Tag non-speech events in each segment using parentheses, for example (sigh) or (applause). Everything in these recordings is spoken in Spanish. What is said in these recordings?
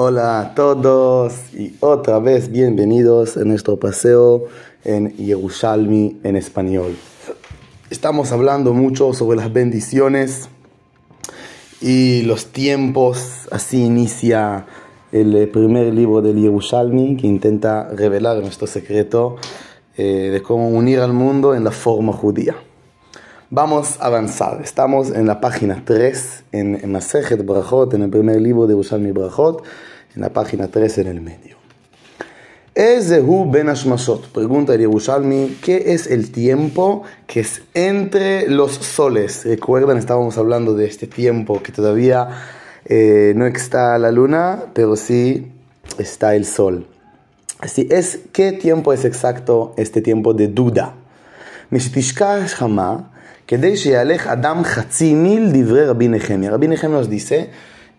Hola a todos y otra vez bienvenidos a nuestro paseo en Yerushalmi en español. Estamos hablando mucho sobre las bendiciones y los tiempos. Así inicia el primer libro del Yerushalmi que intenta revelar nuestro secreto eh, de cómo unir al mundo en la forma judía. Vamos a avanzar. Estamos en la página 3, en, Masejet Brachot, en el primer libro de Yerushalmi Brachot, en la página 3 en el medio. Ezehu ben Ashmashot, pregunta el Yerushalmi, ¿qué es el tiempo que es entre los soles? Recuerdan, estábamos hablando de este tiempo que todavía eh, no está la luna, pero sí está el sol. Así es, ¿qué tiempo es exacto este tiempo de duda? Mishtishkash Hama, כדי שיהלך אדם חצי מיל דברי רבי נחמיה. רבי נחמיה nos dice,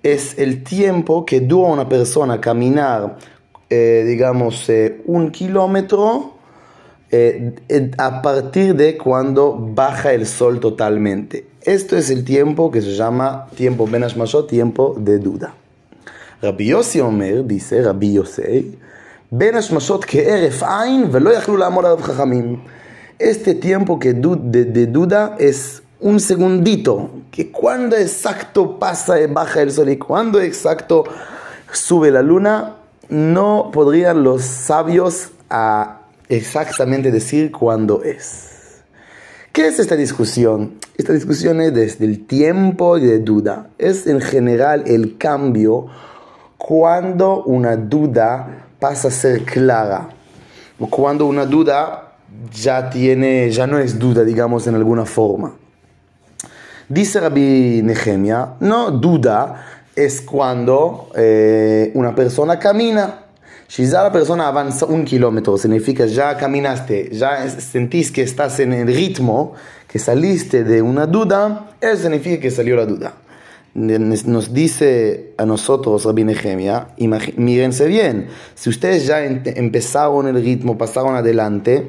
es el tiempo que dura una persona caminar, eh, digamos, eh, un kilómetro eh, a partir de cuando baja el sol totalmente. Esto es el tiempo que se llama tiempo Ben Ashmashot, tiempo de duda. Rabbi Yossi Omer dice, Rabbi Yosei, Ben Ashmashot que eref ain velo יכלו לעמוד עליו חכמים. Este tiempo que de, de duda es un segundito, que cuando exacto pasa, baja el sol y cuando exacto sube la luna, no podrían los sabios a exactamente decir cuándo es. ¿Qué es esta discusión? Esta discusión es desde el tiempo de duda. Es en general el cambio cuando una duda pasa a ser clara. O cuando una duda ya tiene, ya no es duda, digamos, en alguna forma. Dice Rabbi Nehemia, no duda es cuando eh, una persona camina. Si ya la persona avanza un kilómetro, significa ya caminaste, ya sentís que estás en el ritmo, que saliste de una duda, eso significa que salió la duda. Nos dice a nosotros Rabbi Nehemia, mírense bien, si ustedes ya empezaron el ritmo, pasaron adelante,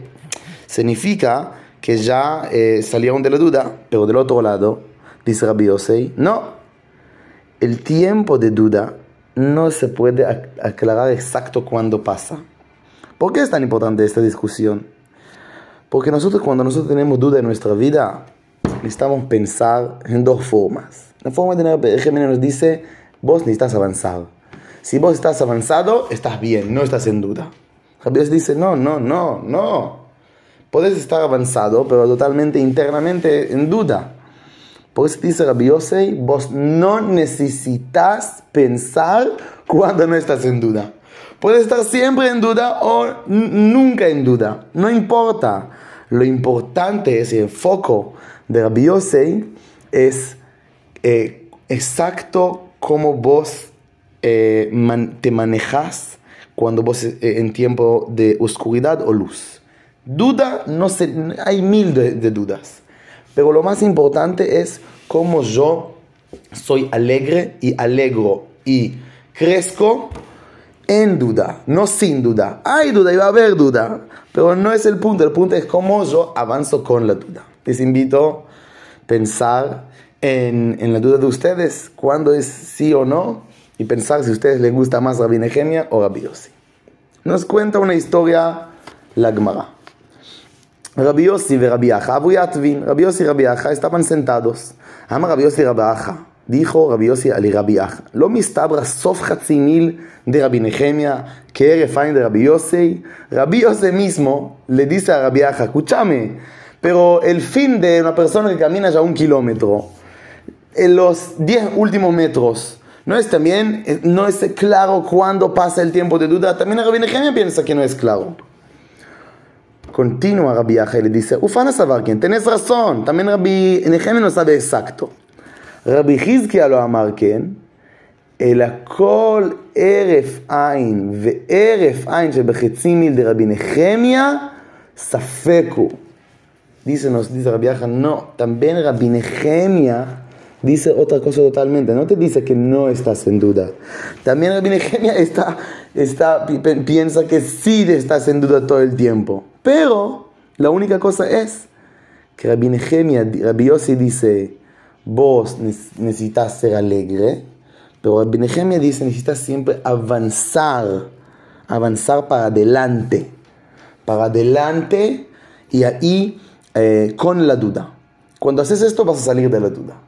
significa que ya eh, salieron de la duda, pero del otro lado, dice Rabbi Yosei, no, el tiempo de duda no se puede aclarar exacto cuándo pasa. ¿Por qué es tan importante esta discusión? Porque nosotros cuando nosotros tenemos duda en nuestra vida, necesitamos pensar en dos formas. La forma de Rabbi nos dice, vos necesitas avanzar. Si vos estás avanzado, estás bien, no estás en duda. Rabbi dice, no, no, no, no. Puedes estar avanzado, pero totalmente internamente en duda. Por eso dice Rabbi Yosei, vos no necesitas pensar cuando no estás en duda. Puedes estar siempre en duda o nunca en duda. No importa. Lo importante es el foco de Rabbi Yosei es eh, exacto cómo vos eh, te manejas cuando vos eh, en tiempo de oscuridad o luz. Duda, no sé, hay mil de dudas. Pero lo más importante es cómo yo soy alegre y alegro y crezco en duda, no sin duda. Hay duda y va a haber duda, pero no es el punto. El punto es cómo yo avanzo con la duda. Les invito a pensar en, en la duda de ustedes, cuándo es sí o no, y pensar si a ustedes les gusta más Rabbi Nehemia o Rabbi. Nos cuenta una historia la Gemara. Rabbi Yossi y Rabbi Aja, Rabbi Yossi y Rabbi estaban sentados. Ama Rabbi Yossi y Rabbi. Dijo Rabbi Yossi a Rabbi Aja. Lo mistabra sof mil de Rabbi Nehemia, que refain de Rabbi Yossi. Rabbi Yossi mismo le dice a Rabbi escúchame, pero el fin de una persona que camina ya un kilómetro, en los diez últimos metros, no es también, no es claro cuándo pasa el tiempo de duda. También Rabbi Nehemia piensa que no es claro. Continúa Rabbi Aja y le dice, Ufana quien tenés razón, también Rabbi Nehemia no sabe exacto. Rabbi Hizkia lo amar quien, el הכל הרף עין והרף עין שבחצי מיל דרבי נחמיה, ספק הוא. Dice, nos dice Rabbi Aja, no, también Rabbi Nehemia dice otra cosa totalmente. No te dice que no estás en duda. También Rabbi Nehemia está, está, piensa que sí estás en duda todo el tiempo. Pero la única cosa es que Rabbi Nehemia, Rabbi Yossi dice, vos necesitas ser alegre, Pero Benejemia dice, necesitas siempre avanzar, avanzar para adelante, para adelante y ahí eh, con la duda. Cuando haces esto vas a salir de la duda.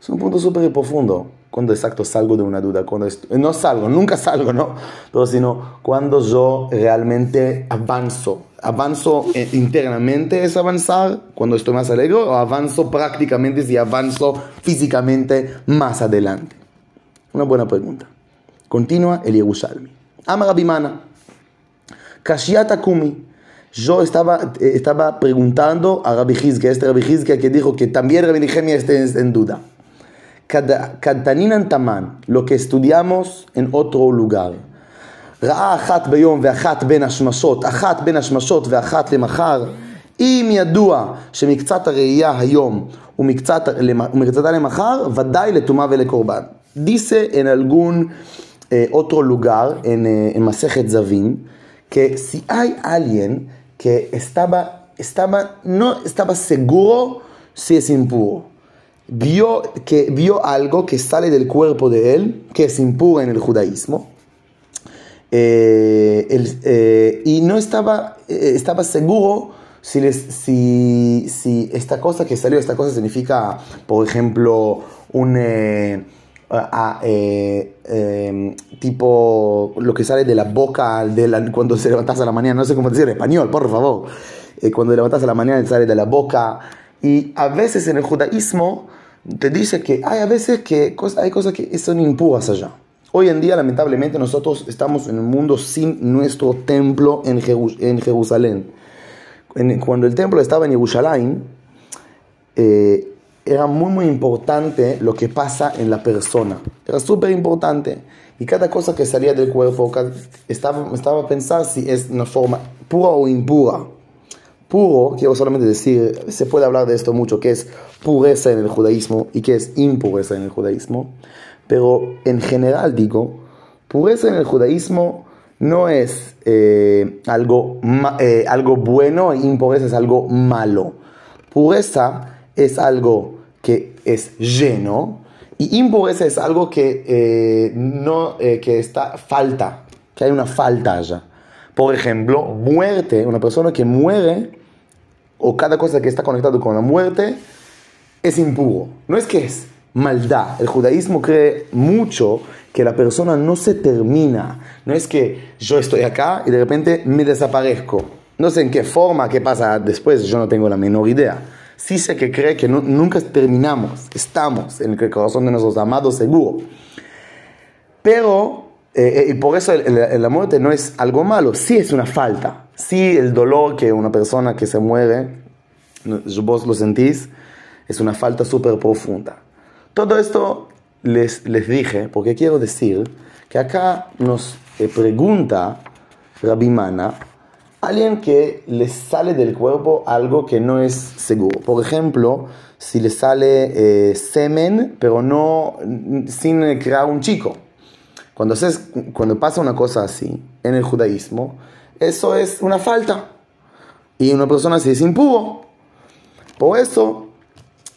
Es un punto súper profundo. Cuando exacto salgo de una duda, cuando no salgo, nunca salgo, ¿no? Pero sino cuando yo realmente avanzo. Avanzo eh, internamente es avanzar cuando estoy más alegre o avanzo prácticamente si avanzo físicamente más adelante. Una buena pregunta. Continúa el Yerushalmi. Ama Rabimana. Kashiata Kumi. Yo estaba, eh, estaba preguntando a Rabbi Hizkia, este Rabbi Hizkia que dijo que también Rabbi Nehemia está en duda. Kadaninan Taman, lo que estudiamos en otro lugar. ראה אחת ביום ואחת בין השמשות, אחת בין השמשות ואחת למחר. אם ידוע שמקצת הראייה היום ומקצתה למחר, ודאי לטומאה ולקורבן. דיסא אין אלגון אה, אוטרו לוגר, אה, אין מסכת זווים, כסיאי אליין, כאסתבא, סגורו, סי סימפורו. ביו אלגו כסלד אל קוורפו sale del cuerpo de él, que eh, eh, y no estaba, eh, estaba seguro si, les, si, si, esta cosa que salió, esta cosa significa, por ejemplo, un em, tipo lo que sale de la boca de cuando se levantas a la mañana, no sé cómo decir en español, por favor, cuando levantas a la mañana sale de la boca. Y a veces en el judaísmo te dice que hay a veces que hay cosas que son impuras allá. Hoy en día, lamentablemente, nosotros estamos en un mundo sin nuestro templo en, Jerusalén. cuando el templo estaba en Jerusalén, eh, era muy, muy importante lo que pasa en la persona. Era súper importante. Y cada cosa que salía del cuerpo, estaba, estaba a si es una forma pura o impura. Puro, quiero solamente decir, se puede hablar de esto mucho, que es pureza en el judaísmo y que es impureza en el judaísmo. Pero en general digo, pureza en el judaísmo no es eh, algo, eh, algo bueno e impureza es algo malo. Pureza es algo que es lleno y impureza es algo que, eh, no, que está falta, que hay una falta allá. Por ejemplo, muerte, una persona que muere o cada cosa que está conectado con la muerte es impuro. No es que es maldad. El judaísmo cree mucho que la persona no se termina. No es que yo estoy acá y de repente me desaparezco. No sé en qué forma, qué pasa después, yo no tengo la menor idea. Sí sé que cree que nunca terminamos, estamos en el corazón de nuestros amados seguro. Pero, eh, eh, y por eso la muerte no es algo malo, sí es una falta. Sí el dolor que una persona que se muere, vos lo sentís, es una falta súper profunda. Todo esto les, les dije porque quiero decir que acá nos eh, pregunta Rabbi Mana, alguien que le sale del cuerpo algo que no es seguro. Por ejemplo, si le sale eh, semen, pero no sin crear un chico. Cuando, cuando pasa una cosa así en el judaísmo, eso es una falta. Y una persona se es impuro. Por eso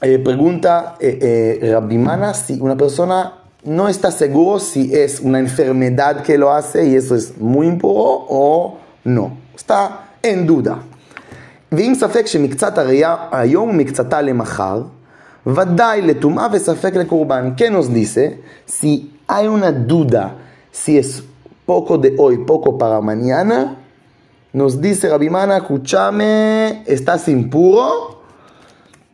eh, pregunta eh, eh si una persona no está seguro si es una enfermedad que lo hace y eso es muy impuro o no. Está en duda. ואם ספק שמקצת הראייה היום ומקצתה למחר, ודאי לטומאה וספק לקורבן. כן nos dice, si hay una duda, si es poco de hoy, poco para mañana, nos dice Rabimana, escúchame, estás impuro,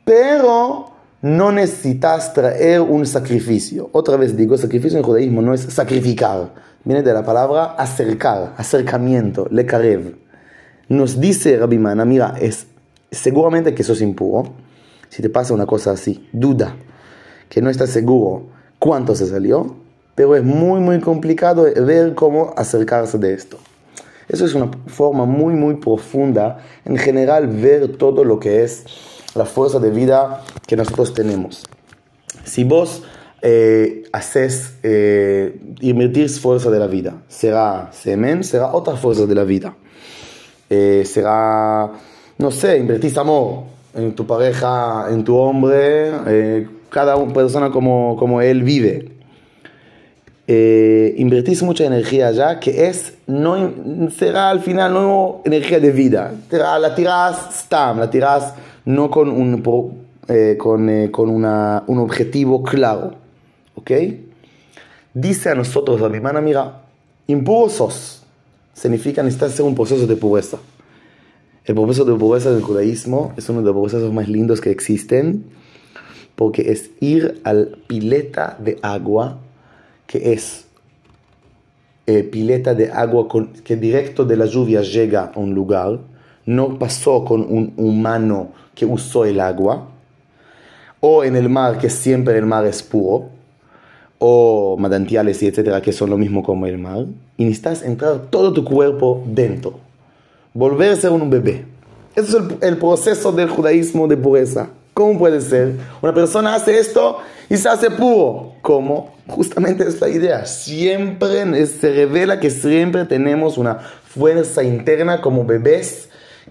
pero no necesitas traer un sacrificio. Otra vez digo, sacrificio en judaísmo no es sacrificar, viene de la palabra acercar, acercamiento, lekarev. Nos dice Rabbi Mana, mira, es seguramente que sos impuro, si te pasa una cosa así, duda, que no estás seguro cuánto se salió, pero es muy, muy complicado ver cómo acercarse de esto. Eso es una forma muy, muy profunda, en general, ver todo lo que es la fuerza de vida que nosotros tenemos. Si vos eh, haces eh, invertir fuerza de la vida, será semen, será otra fuerza de la vida. Eh, será, no sé, invertís amor en tu pareja, en tu hombre, cada persona como, como él vive. eh, invertís mucha energía allá, que es, no, será al final no energía de vida, la tirás stam, la tirás no con un, eh, con, eh, con una, un objetivo claro, ¿ok? Dice a nosotros la hermana, mira, impuros significa necesitas hacer un proceso de pureza. El proceso de pureza del judaísmo es uno de los procesos más lindos que existen, porque es ir al pileta de agua que es eh, pileta de agua que directo de la lluvia llega a un lugar, no pasó con un humano que usó el agua, o en el mar, que siempre el mar es puro, o manantiales y etcétera, que son lo mismo como el mar, y necesitas entrar todo tu cuerpo dentro, volver a ser un bebé. Eso es el, proceso del judaísmo de pureza. ¿Cómo puede ser? Una persona hace esto y se hace puro. ¿Cómo? Justamente es la idea. Siempre se revela que siempre tenemos una fuerza interna como bebés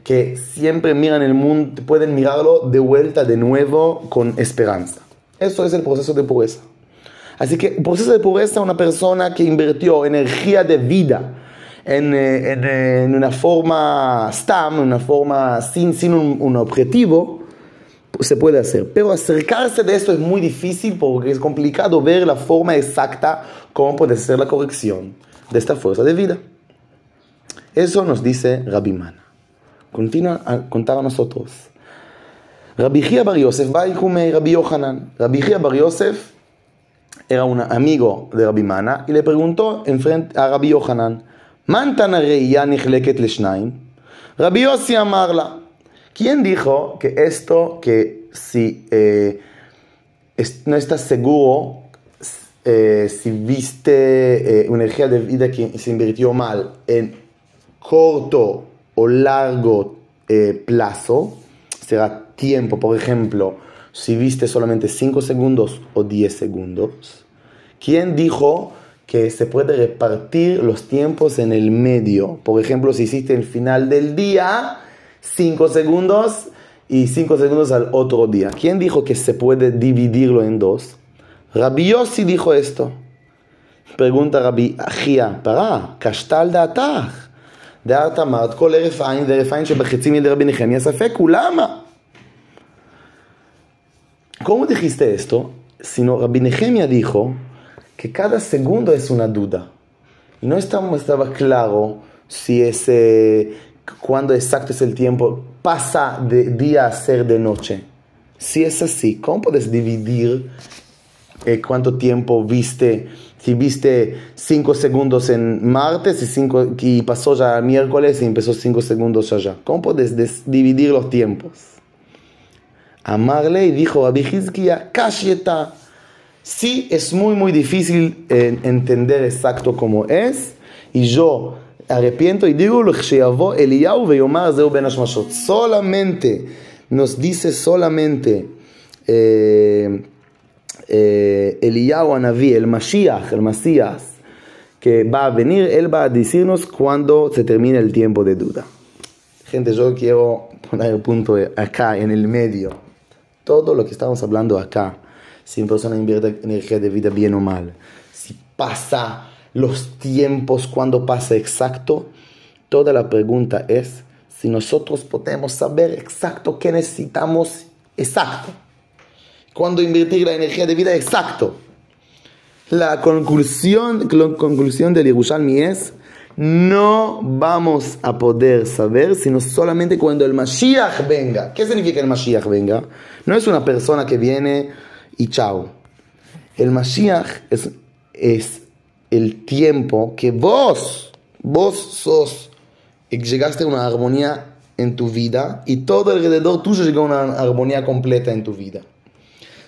que siempre miran el mundo, pueden mirarlo de vuelta de nuevo con esperanza. Eso es el proceso de pureza. Así que el proceso de pureza, una persona que invirtió energía de vida en, eh, eh, en, una forma STAM, una forma sin, sin un, objetivo, se puede hacer. Pero acercarse de esto es muy difícil porque es complicado ver la forma exacta cómo puede ser la corrección de esta fuerza de vida. Eso nos dice Rabbi Mana. Continúa a contar a nosotros. Rabbi Gia Bar Yosef y Rabbi Yohanan. Rabbi Gia Bar Yosef era un amigo de Rabbi Mana y le preguntó en frente a Rabbi Yohanan, ¿Mantan reía nichleket leshnaim? Rabbi Yossi amarla. ¿Quién dijo que esto, que si eh, no estás seguro, eh, si viste eh, una energía de vida que se invirtió mal en corto o largo eh, plazo será tiempo. Por ejemplo, si viste solamente 5 segundos o 10 segundos. ¿Quién dijo que se puede repartir los tiempos en el medio? Por ejemplo, si hiciste el final del día, 5 segundos y 5 segundos al otro día. ¿Quién dijo que se puede dividirlo en dos? Rabbi Yossi dijo esto. Pregunta Rabbi Achia, para, Kashtal de Ataj. דעת אמרת כל הרף עין דרף עין שבחצי מידי רבי נחמיה ספק ¿Cómo dijiste esto? Sino Rabbi Nehemia dijo que cada segundo es una duda. Y no estaba, estaba claro si ese cuando exacto es el tiempo, pasa de día a ser de noche. Si es así, ¿cómo puedes dividir eh, cuánto tiempo viste? Si viste 5 segundos en martes y, cinco, y pasó ya miércoles y empezó 5 segundos allá. ¿Cómo puedes dividir los tiempos? Amarle y dijo a Bijizkia, Kashieta. Sí, es muy, muy difícil eh, entender exacto cómo es. Y yo arrepiento y digo Solamente nos dice solamente eh, eh, Eliyahu Anaví, el Mashiach, el Masías, que va a venir, él va a decirnos cuando se termine el tiempo de duda. Gente, yo quiero poner el punto acá, en el medio. Todo lo que estamos hablando acá, si una persona invierte energía de vida bien o mal, si pasa los tiempos, cuando pasa exacto. Toda la pregunta es si nosotros podemos saber exacto qué necesitamos exacto. Cuando invertir la energía de vida exacto. La conclusión, la conclusión del Yerushalmi es no vamos a poder saber sino solamente cuando el Mashiach venga. ¿Qué significa el Mashiach venga? No es una persona que viene y chao. El Mashiach es, es el tiempo que vos, vos sos, llegaste a una armonía en tu vida y todo alrededor tuyo llegó a una armonía completa en tu vida.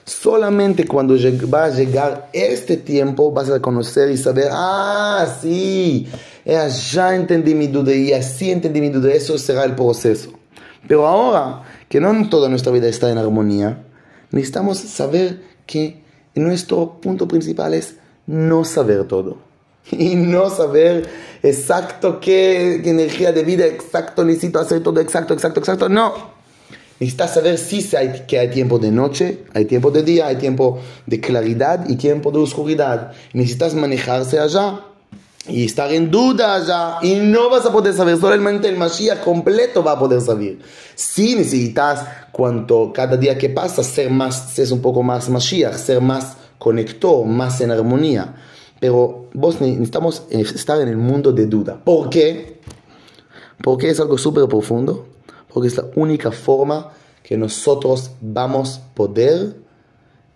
Solamente cuando va a llegar este tiempo vas a conocer y saber, ah, sí, ya entendí mi duda y así entendí mi duda, eso será el proceso. Pero ahora que no toda nuestra vida está en armonía, necesitamos saber que nuestro punto principal es no saber todo. (laughs) Y no saber exacto qué, energía de vida exacto necesito hacer todo exacto, exacto, exacto. No. Necesitas saber si hay, que hay tiempo de noche, hay tiempo de día, hay tiempo de claridad y tiempo de oscuridad. Necesitas manejarse allá y estar en duda allá y no vas a poder saber, solamente el Mashiach completo va a poder saber. Si necesitas, cuanto cada día que pasa, ser más, ser un poco más Mashiach, ser más conectado, más en armonía. Pero vos necesitamos estar en el mundo de duda. ¿Por qué? Porque es algo súper profundo. Porque es la única forma que nosotros vamos a poder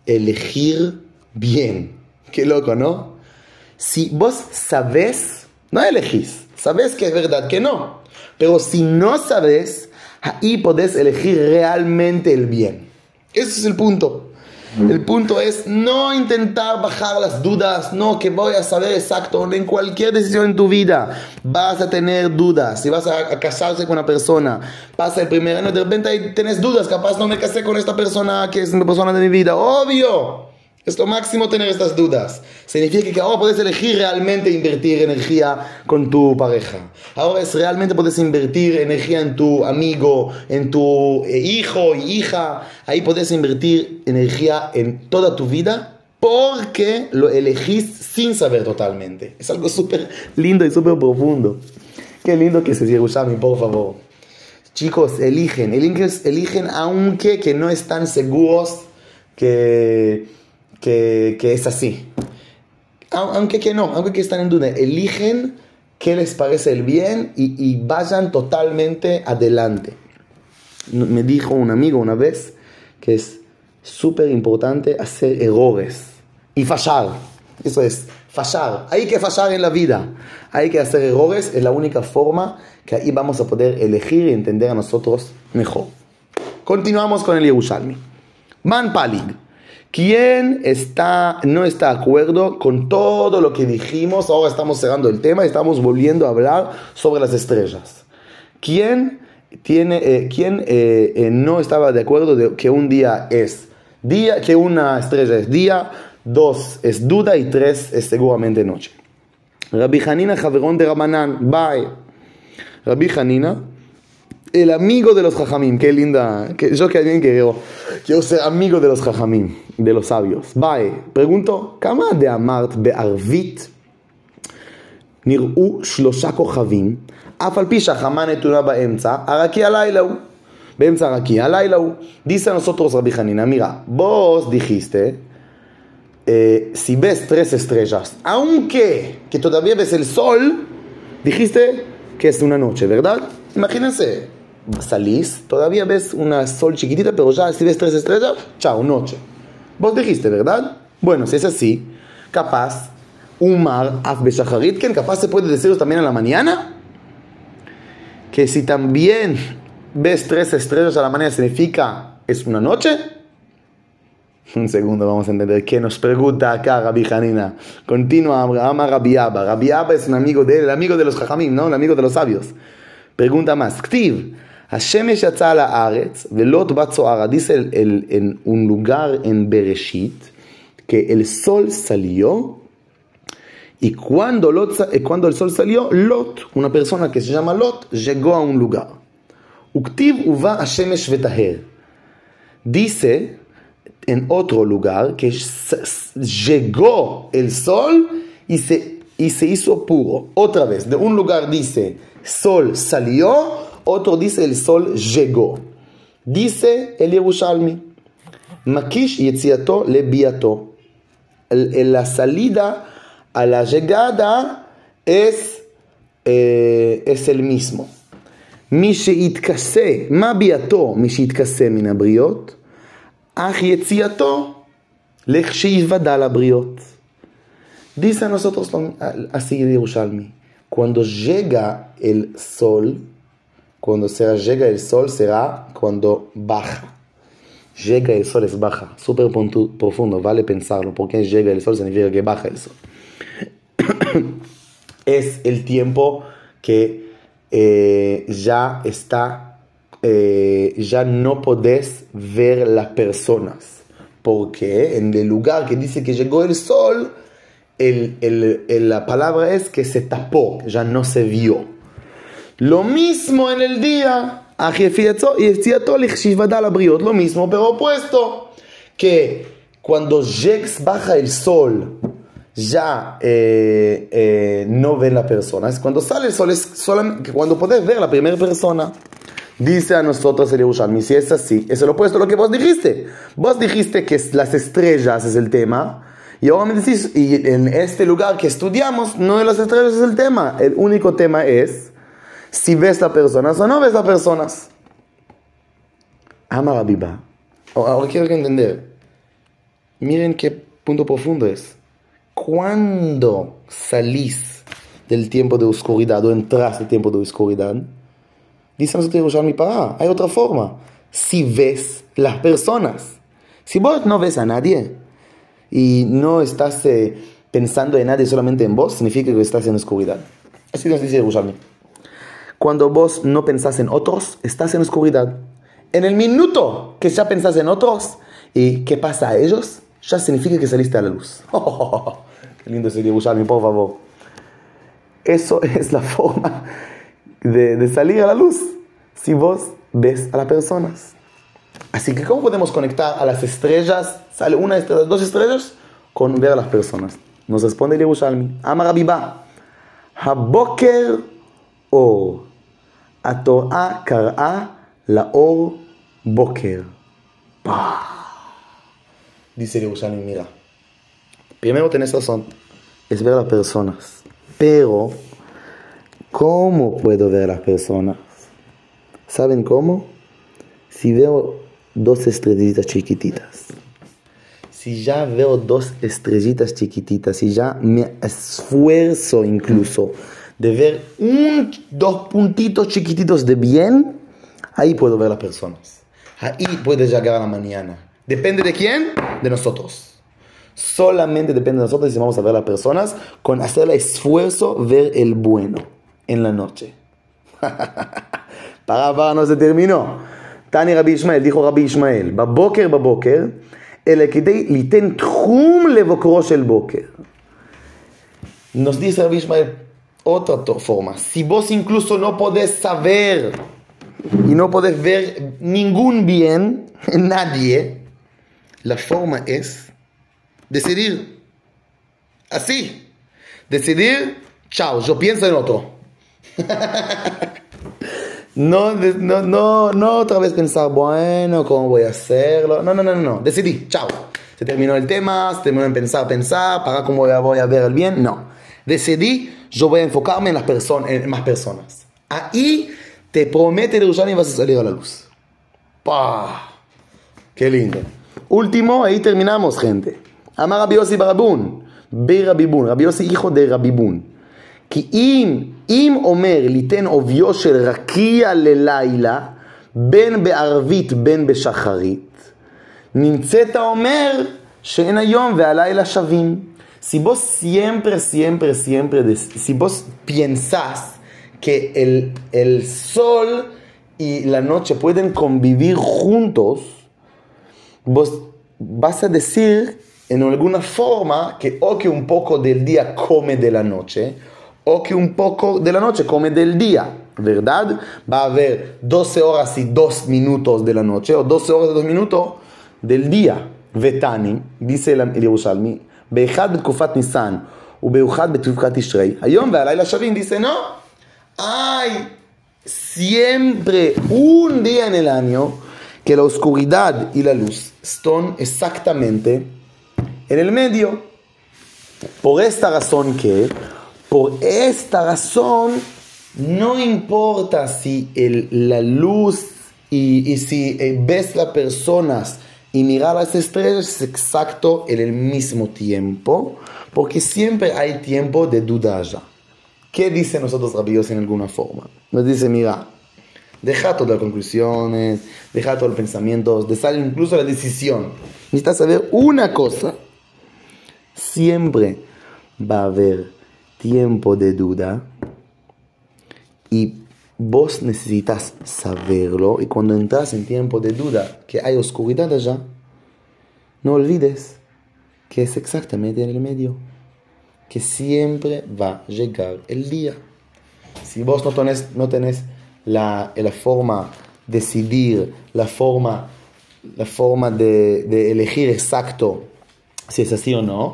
elegir bien. Qué loco, ¿no? Si vos sabés, no elegís, sabés que es verdad que no. Pero si no sabes, ahí podés elegir realmente el bien. Ese es el punto. El punto es no intentar bajar las dudas, no que voy a saber exacto en cualquier decisión en tu vida. Vas a tener dudas. Si vas a, casarse con una persona, pasa el primer año, de repente tenés dudas, capaz no me casé con esta persona que es una persona de mi vida. Obvio. Es lo máximo tener estas dudas. Significa que ahora puedes elegir realmente invertir energía con tu pareja. Ahora es realmente puedes invertir energía en tu amigo, en tu eh, hijo y hija. Ahí puedes invertir energía en toda tu vida porque lo elegís sin saber totalmente. Es algo súper lindo y súper profundo. Qué lindo que se mí, por favor. Chicos, eligen, eligen, eligen aunque que no están seguros que que, es así. Aunque que no, aunque que están en duda, eligen qué les parece el bien y, vayan totalmente adelante. Me dijo un amigo una vez que es súper importante hacer errores y fallar. Eso es, fallar. Hay que fallar en la vida. Hay que hacer errores. Es la única forma que ahí vamos a poder elegir y entender a nosotros mejor. Continuamos con el Yerushalmi. Man Palig. ¿Quién está, no está de acuerdo con todo lo que dijimos? Ahora estamos cerrando el tema y estamos volviendo a hablar sobre las estrellas. ¿Quién, tiene, eh, quién eh, eh, no estaba de acuerdo de que un día es día, que una estrella es día, dos es duda y tres es seguramente noche? Rabbi Hanina Javerón de Ramanán, bye. Rabbi Hanina el amigo de los jajamim, qué linda, que, yo que alguien que quiero, quiero ser amigo de los jajamim, de los sabios. Bye, pregunto, ¿cómo de amart be'arvit נראו שלושה כוכבים, אף על פי שהחמה נתונה באמצע, הרקיע הלילה הוא. באמצע הרקיע הלילה הוא. Dice a nosotros Rabbi Hanina, mira, vos dijiste, eh, si ves tres estrellas, aunque que todavía ves el sol, dijiste que es una noche, ¿verdad? Imagínense, salís, todavía ves una sol chiquitita, pero ya si ves tres estrellas, chao, noche. Vos dijiste, ¿verdad? Bueno, si es así, capaz, un mar, que capaz se puede decirlo también en la mañana, que si también ves tres estrellas a la mañana significa es una noche. Un segundo, vamos a entender qué nos pregunta acá Rabbi Hanina. Continúa, ama Rabbi Abba. Rabbi Abba es un amigo de él, el amigo de los Jajamim, ¿no? El amigo de los sabios. Pregunta más. Ktiv. Hashemesh yatsa la aretz, velot batzoara. Dice el, en un lugar en Bereshit que el sol salió y cuando, Lot, cuando el sol salió, Lot, una persona que se llama Lot, llegó a un lugar. Uktiv uva Hashemesh vetaher. Dice en otro lugar que llegó el sol y se, y se hizo puro. Otra vez, de un lugar dice sol salió otro dice el sol llegó. Dice el Yerushalmi. Makish yetziato le biato. La salida a la llegada es, eh, es el mismo. מי שיתכסה, מה ביאתו? מי שיתכסה מן הבריות, אך יציאתו לכשייוודע לבריות. Dice a nosotros así de Yerushalmi, cuando llega el sol, cuando será, llega el sol será cuando baja. Llega el sol es baja, súper profundo, vale pensarlo, porque llega el sol significa que baja el sol. (coughs) es el tiempo que eh, ya está, eh, ya no podés ver las personas, porque en el lugar que dice que llegó el sol, la palabra es que se tapó, ya no se vio. Lo mismo en el día, Lo mismo, pero opuesto. Que cuando Jex baja el sol, ya eh, eh, no ven la persona. Es cuando sale el sol, es solamente cuando puedes ver la primera persona. Dice a nosotros el Yerushalmi, si es así, es el opuesto a lo que vos dijiste. Vos dijiste que las estrellas es el tema, y ahora me decís, y en este lugar que estudiamos, no de las estrellas es el tema. El único tema es si ves a personas o no ves a personas. Ama Biba. Ahora quiero que entender. Miren qué punto profundo es. Cuando salís del tiempo de oscuridad o entras del tiempo de oscuridad, dice nosotros mi para, hay otra forma. Si ves las personas. Si vos no ves a nadie, y no estás eh, pensando en nadie, solamente en vos, significa que estás en oscuridad. Así nos dice Yerushalmi. Cuando vos no pensás en otros, estás en oscuridad. En el minuto que ya pensás en otros y qué pasa a ellos, ya significa que saliste a la luz. (laughs) qué lindo ese Yerushalmi, por favor. Eso (laughs) es la forma de, de salir a la luz. Si vos ves a las personas. Así que, ¿cómo podemos conectar a las estrellas? Sale una estrella, dos estrellas, con ver a las personas. Nos responde el Yerushalmi. Abiba. Haboker or. Kar'a la or boker. Dice el Yerushalmi, mira. Primero tenés razón. Es ver a las personas. Pero, ¿cómo puedo ver a las personas? ¿Saben cómo? Si veo dos estrellitas chiquititas. Si ya veo dos estrellitas chiquititas y ya me esfuerzo incluso de ver un, dos puntitos chiquititos de bien, ahí puedo ver las personas. Ahí puede llegar a la mañana. ¿Depende de quién? De nosotros. Solamente depende de nosotros si vamos a ver a las personas con hacer el esfuerzo ver el bueno en la noche. (laughs) para, para, no se terminó. Tani Rabbi Ishmael, dijo Rabbi Ishmael, בבוקר בבוקר, אלא כדי ליתן תחום לבוקרו של בוקר. Nos dice Rabbi Ishmael, otra forma, si vos incluso no podés saber y no podés ver ningún bien (laughs) en nadie, la forma es decidir. Así. Decidir, chao, yo pienso en otro. (laughs) No, no, no, no otra vez pensar, bueno, ¿cómo voy a hacerlo? No, no, no, no, decidí, chao. Se terminó el tema, se terminó en pensar, pensar, para cómo voy a ver el bien. No, decidí, yo voy a enfocarme en, las personas, en más personas. Ahí te promete Jerusalén vas a salir a la luz. ¡Pah! ¡Qué lindo! Último, ahí terminamos, gente. Amar Rabbi Yossi Barabun, Be Rabibun, Rabbi Yossi hijo de Rabibun. כי אם, אם אומר ליתן עוביו של רקיע ללילה, בין בערבית בין בשחרית, נמצאת אומר שאין היום והלילה שווים. Si vos siempre, siempre, siempre, si vos piensas que el, el sol y la noche pueden convivir juntos, vos vas a decir en alguna forma que o que un poco del día come de la noche, o que un poco de la noche come del día, ¿verdad? Va a haber 12 horas y 2 minutos de la noche o 12 horas y 2 minutos del día. Vetani, dice el Yerushalmi, באחד בתקופת ניסן ובאחד בתקופת תשרי, היום והלילה שווים, dice no, hay siempre un día en el año que la oscuridad y la luz están exactamente en el medio. Por esta razón que por esta razón, no importa si la luz y, si eh, ves las personas y mirar las estrellas es exacto en el mismo tiempo, porque siempre hay tiempo de duda ya. ¿Qué dice nosotros rabios en alguna forma? Nos dice, mira, deja todas las conclusiones, deja todos los pensamientos, deja incluso la decisión. Necesitas saber una cosa. Siempre va a haber tiempo de duda y vos necesitas saberlo y cuando entras en tiempo de duda que hay oscuridad allá, no olvides que es exactamente en el medio, que siempre va a llegar el día. Si vos no tenés, no tenés la, la forma decidir la forma, la forma de, de elegir exacto si es así o no,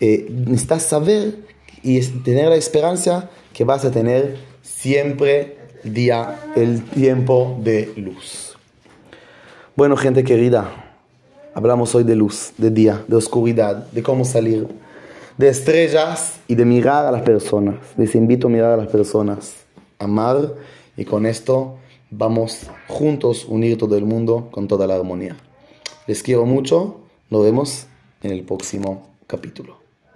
eh, necesitas saber y tener la esperanza que vas a tener siempre día, el tiempo de luz. Bueno, gente querida, hablamos hoy de luz, de día, de oscuridad, de cómo salir, de estrellas y de mirar a las personas. Les invito a mirar a las personas, amar y con esto vamos juntos unir todo el mundo con toda la armonía. Les quiero mucho, nos vemos en el próximo capítulo.